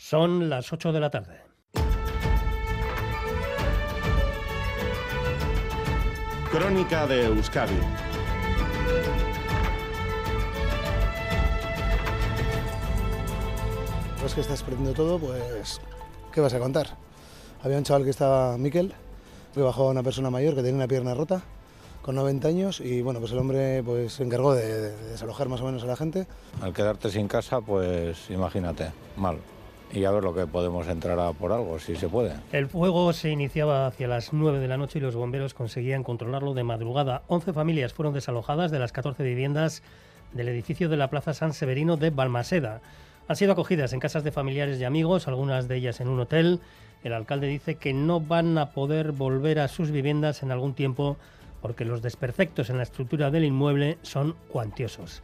Son las 8 de la tarde. Crónica de Euskadi. Pues que estás perdiendo todo, pues ¿qué vas a contar? Había un chaval que estaba Miquel, que bajó a una persona mayor que tenía una pierna rota con 90 años y bueno, pues el hombre pues se encargó de, de desalojar más o menos a la gente. Al quedarte sin casa, pues imagínate, mal. Y a ver lo que podemos entrar a por algo, si se puede. El fuego se iniciaba hacia las 9 de la noche y los bomberos conseguían controlarlo de madrugada. 11 familias fueron desalojadas de las 14 viviendas del edificio de la Plaza San Severino de Balmaseda. Han sido acogidas en casas de familiares y amigos, algunas de ellas en un hotel. El alcalde dice que no van a poder volver a sus viviendas en algún tiempo porque los desperfectos en la estructura del inmueble son cuantiosos.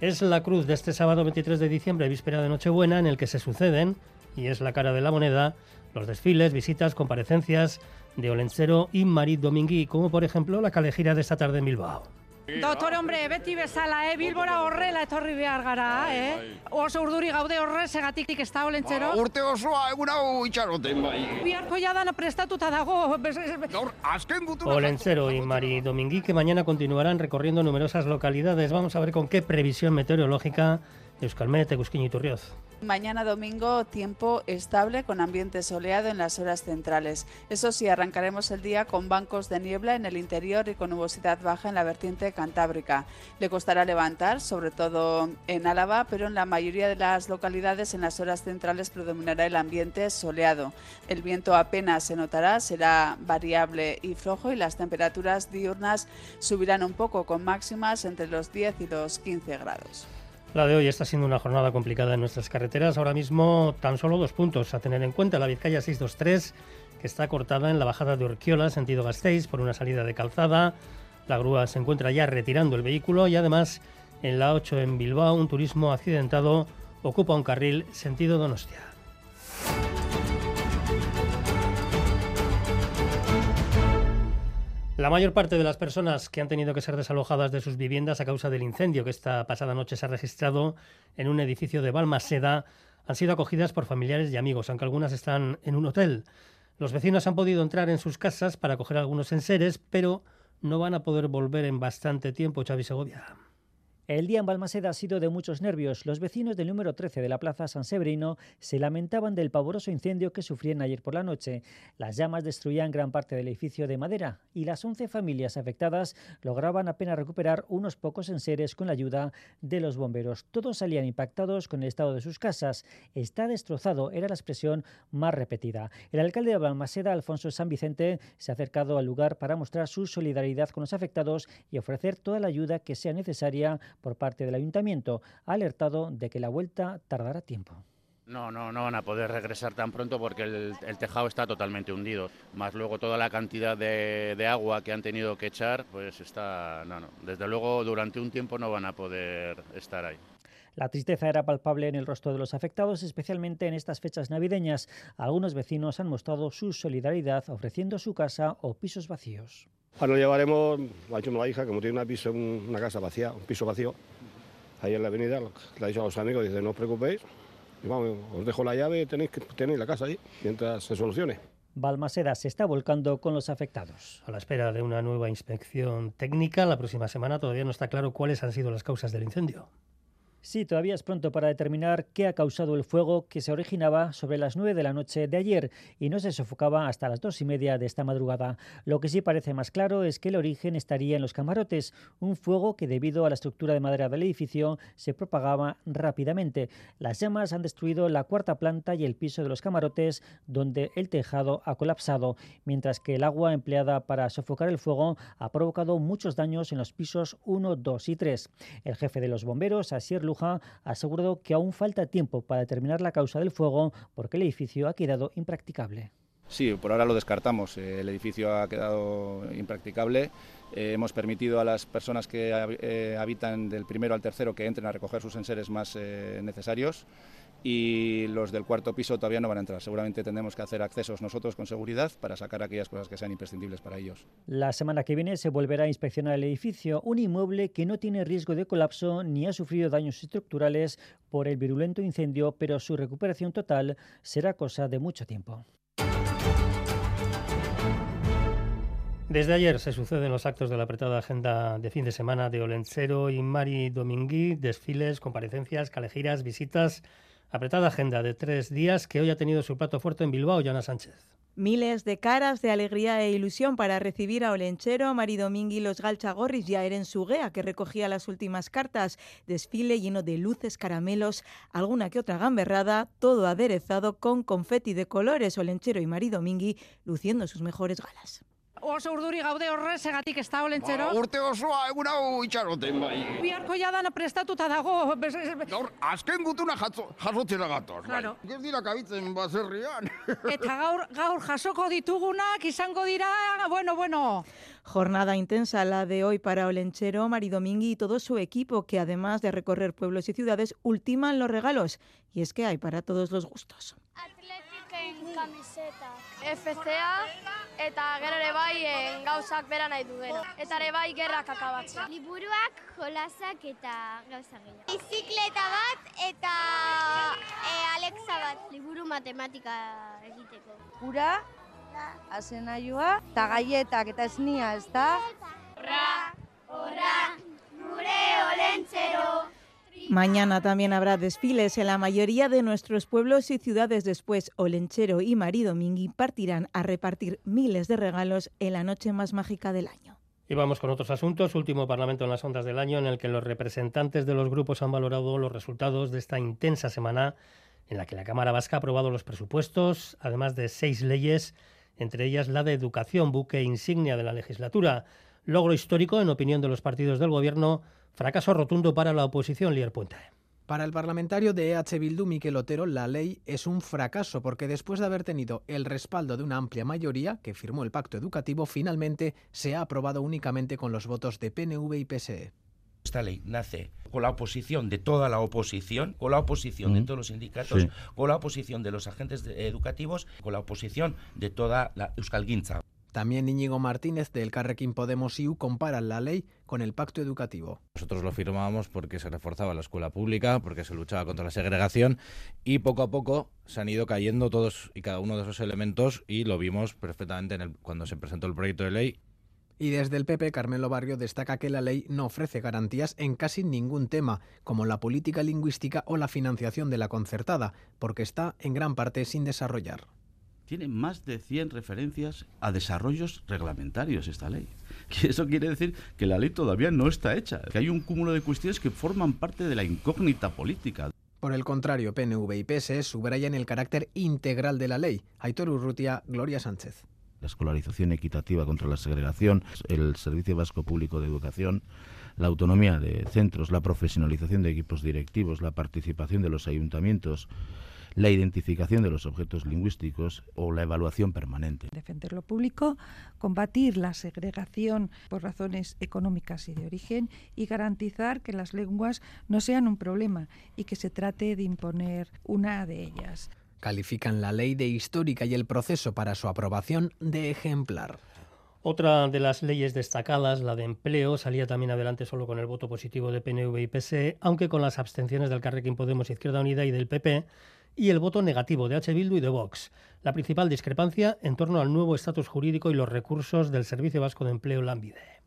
Es la cruz de este sábado 23 de diciembre, víspera de Nochebuena, en el que se suceden, y es la cara de la moneda, los desfiles, visitas, comparecencias de Olentzero y Marit Domingui, como por ejemplo la calejira de esta tarde en Bilbao. Dotor hombre, beti bezala, eh? Bilbora horrela etorri behar gara, eh? Oso urduri gaude horrezegatik ez da olentzero. Urte osoa egun hau itxaroten bai. Biharko ya dana prestatuta dago. Bez- Gaur, azken gutura... Olencero y Mari Domingui, que mañana continuarán recorriendo numerosas localidades. Vamos a ver con qué previsión meteorológica Euskalmet, Egusquiño y Turrioz. Mañana domingo, tiempo estable con ambiente soleado en las horas centrales. Eso sí, arrancaremos el día con bancos de niebla en el interior y con nubosidad baja en la vertiente cantábrica. Le costará levantar, sobre todo en Álava, pero en la mayoría de las localidades en las horas centrales predominará el ambiente soleado. El viento apenas se notará, será variable y flojo y las temperaturas diurnas subirán un poco con máximas entre los 10 y los 15 grados. La de hoy está siendo una jornada complicada en nuestras carreteras. Ahora mismo tan solo dos puntos a tener en cuenta. La Vizcaya 623, que está cortada en la bajada de Urquiola, sentido Gasteiz, por una salida de calzada. La grúa se encuentra ya retirando el vehículo y además en la 8 en Bilbao un turismo accidentado ocupa un carril sentido Donostia. La mayor parte de las personas que han tenido que ser desalojadas de sus viviendas a causa del incendio que esta pasada noche se ha registrado en un edificio de Balmaseda han sido acogidas por familiares y amigos, aunque algunas están en un hotel. Los vecinos han podido entrar en sus casas para acoger algunos enseres, pero no van a poder volver en bastante tiempo, Xavi Segovia. El día en Balmaseda ha sido de muchos nervios. Los vecinos del número 13 de la Plaza San Severino se lamentaban del pavoroso incendio que sufrían ayer por la noche. Las llamas destruían gran parte del edificio de madera y las 11 familias afectadas lograban apenas recuperar unos pocos enseres con la ayuda de los bomberos. Todos salían impactados con el estado de sus casas. Está destrozado, era la expresión más repetida. El alcalde de Balmaseda, Alfonso San Vicente, se ha acercado al lugar para mostrar su solidaridad con los afectados y ofrecer toda la ayuda que sea necesaria por parte del ayuntamiento. Ha alertado de que la vuelta tardará tiempo. No, no, no van a poder regresar tan pronto porque el, tejado está totalmente hundido. Más luego toda la cantidad de, de, agua que han tenido que echar, pues está... No, no. Desde luego durante un tiempo no van a poder estar ahí. La tristeza era palpable en el rostro de los afectados, especialmente en estas fechas navideñas. Algunos vecinos han mostrado su solidaridad ofreciendo su casa o pisos vacíos. Ahora lo llevaremos, lo ha dicho la hija, como tiene una, piso, una casa vacía, un piso vacío, ahí en la avenida, le ha dicho a los amigos, dice, no os preocupéis, y vamos, os dejo la llave, tenéis, que, tenéis la casa ahí, mientras se solucione. Balmaseda se está volcando con los afectados. A la espera de una nueva inspección técnica, la próxima semana todavía no está claro cuáles han sido las causas del incendio. Sí, todavía es pronto para determinar qué ha causado el fuego que se originaba sobre las 9 de la noche de ayer y no se sofocaba hasta las dos y media de esta madrugada. Lo que sí parece más claro es que el origen estaría en los camarotes, un fuego que debido a la estructura de madera del edificio se propagaba rápidamente. Las llamas han destruido la cuarta planta y el piso de los camarotes donde el tejado ha colapsado, mientras que el agua empleada para sofocar el fuego ha provocado muchos daños en los pisos 1, 2 y 3. El jefe de los bomberos, Asier Luja, ha asegurado que aún falta tiempo para determinar la causa del fuego porque el edificio ha quedado impracticable. Sí, por ahora lo descartamos. El edificio ha quedado impracticable. Eh, hemos permitido a las personas que eh, habitan del primero al tercero que entren a recoger sus enseres más eh, necesarios y los del cuarto piso todavía no van a entrar. Seguramente tendremos que hacer accesos nosotros con seguridad para sacar aquellas cosas que sean imprescindibles para ellos. La semana que viene se volverá a inspeccionar el edificio, un inmueble que no tiene riesgo de colapso ni ha sufrido daños estructurales por el virulento incendio, pero su recuperación total será cosa de mucho tiempo. Desde ayer se suceden los actos de la apretada agenda de fin de semana de Olenchero y Mari Domingui, desfiles, comparecencias, calejiras, visitas. Apretada agenda de tres días que hoy ha tenido su plato fuerte en Bilbao, Yana Sánchez. Miles de caras de alegría e ilusión para recibir a Olenchero, Mari Domingui, los Galchagorris y a Eren Suguea, que recogía las últimas cartas. Desfile lleno de luces, caramelos, alguna que otra gamberrada, todo aderezado con confeti de colores. Olenchero y Mari Domingui luciendo sus mejores galas. Oso urduri gaude horrezegatik ez da olentzero. Ba, urte osoa egun hau itxaroten bai. Biharko jadan prestatuta dago. Gaur, azken gutuna jasotzera gatoz. Bai. Claro. Ez dira kabitzen baserrian. Eta gaur, gaur jasoko ditugunak izango dira, bueno, bueno. Jornada intensa la de hoy para Olenchero, Maridomingui y todo su equipo, que además de recorrer pueblos y ciudades, ultiman los regalos. Y es que hay para todos los gustos. Atlétiken kamiseta. FCA eta gero ere bai en gauzak bera nahi duena. Eta ere bai gerrak akabatzea. Liburuak, jolasak eta gauza gehiago. Bizikleta bat eta e, Alexa bat. Liburu matematika egiteko. Ura, azenaioa, eta gaietak eta esnia, ez da? Horra, horra, gure olentzero. Mañana también habrá desfiles en la mayoría de nuestros pueblos y ciudades. Después, Olenchero y Domingui partirán a repartir miles de regalos en la noche más mágica del año. Y vamos con otros asuntos. Último Parlamento en las ondas del año en el que los representantes de los grupos han valorado los resultados de esta intensa semana en la que la Cámara Vasca ha aprobado los presupuestos, además de seis leyes, entre ellas la de educación, buque insignia de la legislatura. Logro histórico, en opinión de los partidos del Gobierno, Fracaso rotundo para la oposición, Lier Puente. Para el parlamentario de EH Bildu, Miquel Otero, la ley es un fracaso porque después de haber tenido el respaldo de una amplia mayoría que firmó el pacto educativo, finalmente se ha aprobado únicamente con los votos de PNV y PSE. Esta ley nace con la oposición de toda la oposición, con la oposición de todos los sindicatos, sí. con la oposición de los agentes educativos, con la oposición de toda la Euskalguinza. También Íñigo Martínez del Carrequín Podemos IU compara la ley con el pacto educativo. Nosotros lo firmábamos porque se reforzaba la escuela pública, porque se luchaba contra la segregación y poco a poco se han ido cayendo todos y cada uno de esos elementos y lo vimos perfectamente en el, cuando se presentó el proyecto de ley y desde el PP, Carmelo Barrio destaca que la ley no ofrece garantías en casi ningún tema, como la política lingüística o la financiación de la concertada, porque está en gran parte sin desarrollar tiene más de 100 referencias a desarrollos reglamentarios esta ley. Que eso quiere decir que la ley todavía no está hecha, que hay un cúmulo de cuestiones que forman parte de la incógnita política. Por el contrario, PNV y PSE subrayan el carácter integral de la ley. Aitor Urrutia, Gloria Sánchez. La escolarización equitativa contra la segregación, el Servicio Vasco Público de Educación, la autonomía de centros, la profesionalización de equipos directivos, la participación de los ayuntamientos, la identificación de los objetos lingüísticos o la evaluación permanente. Defender lo público, combatir la segregación por razones económicas y de origen y garantizar que las lenguas no sean un problema y que se trate de imponer una de ellas. Califican la ley de histórica y el proceso para su aprobación de ejemplar. Otra de las leyes destacadas, la de empleo, salía también adelante solo con el voto positivo de PNV y PSE, aunque con las abstenciones del Carrequín Podemos Izquierda Unida y del PP y el voto negativo de H. Bildu y de Vox. La principal discrepancia en torno al nuevo estatus jurídico y los recursos del Servicio Vasco de Empleo Lambide.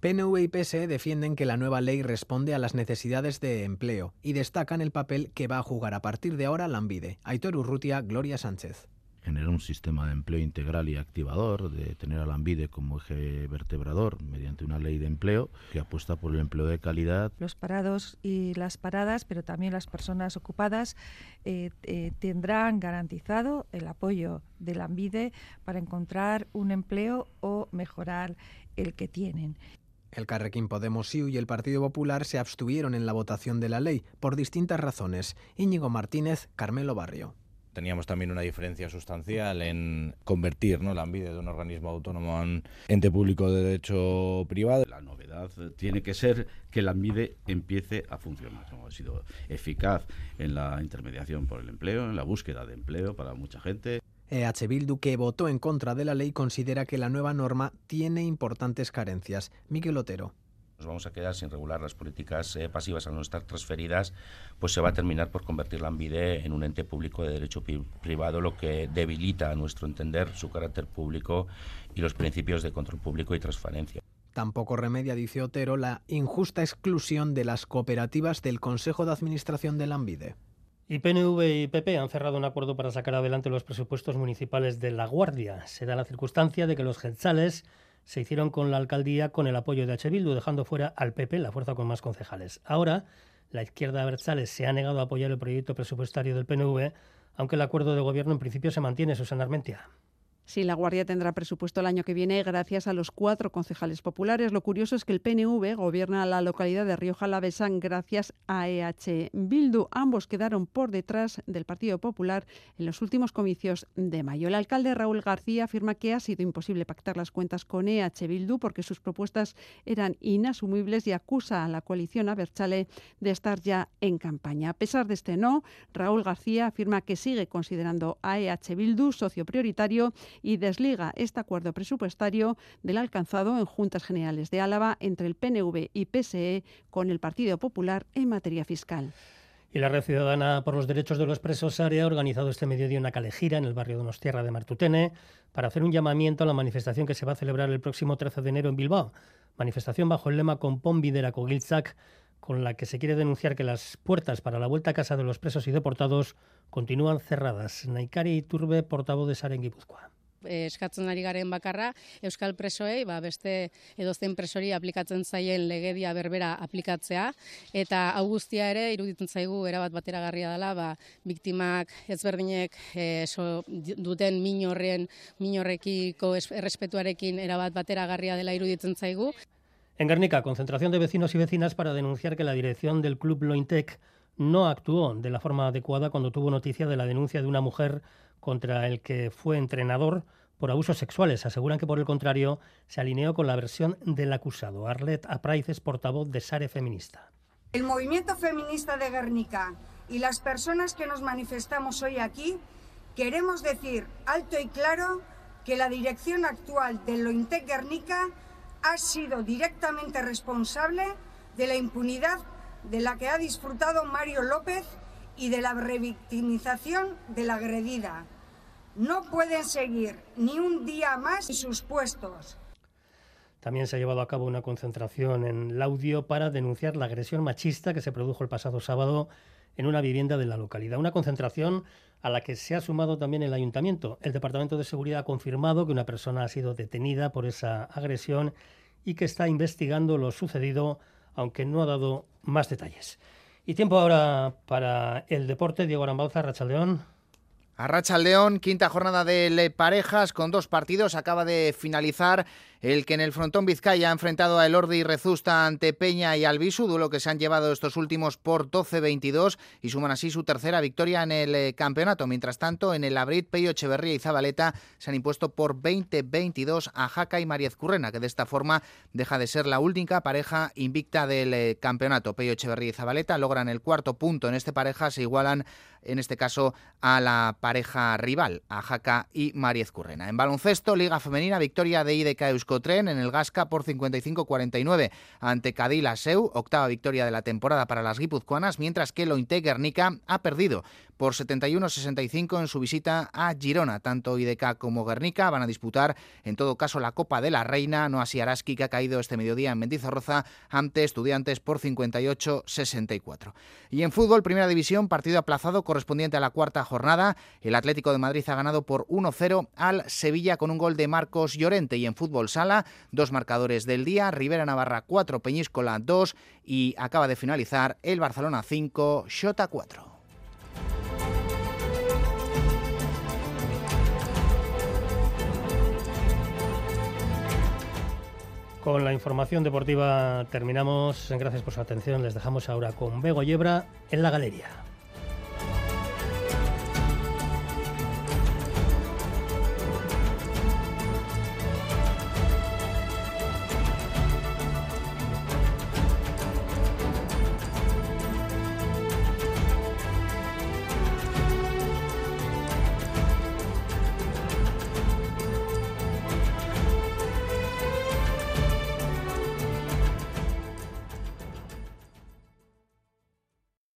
PNV y PSE defienden que la nueva ley responde a las necesidades de empleo y destacan el papel que va a jugar a partir de ahora Lambide. Aitor Urrutia, Gloria Sánchez generar un sistema de empleo integral y activador, de tener a la ANVIDE como eje vertebrador mediante una ley de empleo que apuesta por el empleo de calidad. Los parados y las paradas, pero también las personas ocupadas, eh, eh, tendrán garantizado el apoyo de la ANVIDE para encontrar un empleo o mejorar el que tienen. El Carrequín Podemos IU y el Partido Popular se abstuvieron en la votación de la ley por distintas razones. Íñigo Martínez, Carmelo Barrio teníamos también una diferencia sustancial en convertir ¿no? la ANVIDE de un organismo autónomo a un ente público de derecho privado. La novedad tiene que ser que la ANVIDE empiece a funcionar. Ha sido eficaz en la intermediación por el empleo, en la búsqueda de empleo para mucha gente. EH Bildu, que votó en contra de la ley, considera que la nueva norma tiene importantes carencias. Miguel Otero nos vamos a quedar sin regular las políticas eh, pasivas al no estar transferidas, pues se va a terminar por convertir la ANVIDE en un ente público de derecho privado, lo que debilita, a nuestro entender, su carácter público y los principios de control público y transparencia. Tampoco remedia, dice Otero, la injusta exclusión de las cooperativas del Consejo de Administración de la ANVIDE. Y PNV y PP han cerrado un acuerdo para sacar adelante los presupuestos municipales de La Guardia. Se da la circunstancia de que los genzales se hicieron con la alcaldía con el apoyo de H. Bildu, dejando fuera al PP, la fuerza con más concejales. Ahora, la izquierda Berzales se ha negado a apoyar el proyecto presupuestario del PNV, aunque el acuerdo de gobierno en principio se mantiene, Susana Armentia. Sí, la Guardia tendrá presupuesto el año que viene gracias a los cuatro concejales populares. Lo curioso es que el PNV gobierna la localidad de Rioja Alavesán gracias a EH Bildu. Ambos quedaron por detrás del Partido Popular en los últimos comicios de mayo. El alcalde Raúl García afirma que ha sido imposible pactar las cuentas con EH Bildu porque sus propuestas eran inasumibles y acusa a la coalición Aberchale de estar ya en campaña. A pesar de este no, Raúl García afirma que sigue considerando a EH Bildu socio prioritario y desliga este acuerdo presupuestario del alcanzado en Juntas Generales de Álava entre el PNV y PSE con el Partido Popular en materia fiscal. Y la Red Ciudadana por los Derechos de los Presos ha organizado este mediodía una calejira en el barrio de Donostierra de Martutene para hacer un llamamiento a la manifestación que se va a celebrar el próximo 13 de enero en Bilbao. Manifestación bajo el lema Compón Videra Kogiltzak, con la que se quiere denunciar que las puertas para la vuelta a casa de los presos y deportados continúan cerradas. Naikari Turbe, portavoz de Saren Guipúzcoa eskatzen ari garen bakarra euskal presoei ba beste edozein presori aplikatzen zaien legedia berbera aplikatzea. Eta hau guztia ere iruditzen zaigu erabat bateragarria dela ba biktimak ezberdinek e, duten min horren min horrekiko errespetuarekin erabat bateragarria dela iruditzen zaigu. En Guernica, concentración de vecinos y vecinas para denunciar que la dirección del club Lointec no actuó de la forma adecuada cuando tuvo noticia de la denuncia de una mujer contra el que fue entrenador por abusos sexuales. Aseguran que, por el contrario, se alineó con la versión del acusado. Arlet Apraiz es portavoz de Sare Feminista. El movimiento feminista de Guernica y las personas que nos manifestamos hoy aquí queremos decir alto y claro que la dirección actual de Lointec Guernica ha sido directamente responsable de la impunidad de la que ha disfrutado Mario López y de la revictimización de la agredida. No pueden seguir ni un día más en sus puestos. También se ha llevado a cabo una concentración en Laudio para denunciar la agresión machista que se produjo el pasado sábado en una vivienda de la localidad. Una concentración a la que se ha sumado también el ayuntamiento. El Departamento de Seguridad ha confirmado que una persona ha sido detenida por esa agresión y que está investigando lo sucedido, aunque no ha dado más detalles. Y tiempo ahora para el deporte. Diego Arambauza, Rachaldeón. Arracha León, quinta jornada de parejas con dos partidos. Acaba de finalizar el que en el frontón Vizcaya ha enfrentado a Elordi y Rezusta ante Peña y Albisu, duelo que se han llevado estos últimos por 12-22 y suman así su tercera victoria en el eh, campeonato. Mientras tanto, en el Abrit, Peyo Echeverría y Zabaleta se han impuesto por 20-22 a Jaca y Mariez Currena, que de esta forma deja de ser la única pareja invicta del eh, campeonato. Peyo Echeverría y Zabaleta logran el cuarto punto en este pareja, se igualan en este caso a la pareja rival, a Jaca y Mariez Currena. En baloncesto, Liga Femenina, victoria de IDK Euskotren en el Gasca por 55-49 ante Cadila Seu, octava victoria de la temporada para las guipuzcoanas, mientras que Lointe Guernica ha perdido por 71-65 en su visita a Girona. Tanto IDK como Guernica van a disputar, en todo caso, la Copa de la Reina, no así Araski, que ha caído este mediodía en Mendizorroza ante Estudiantes por 58-64. Y en fútbol, Primera División, partido aplazado correspondiente a la cuarta jornada. El Atlético de Madrid ha ganado por 1-0 al Sevilla con un gol de Marcos Llorente. Y en fútbol sala, dos marcadores del día, Rivera Navarra 4, Peñíscola 2 y acaba de finalizar el Barcelona 5, Xota 4. Con la información deportiva terminamos. Gracias por su atención. Les dejamos ahora con Bego Yebra en la galería.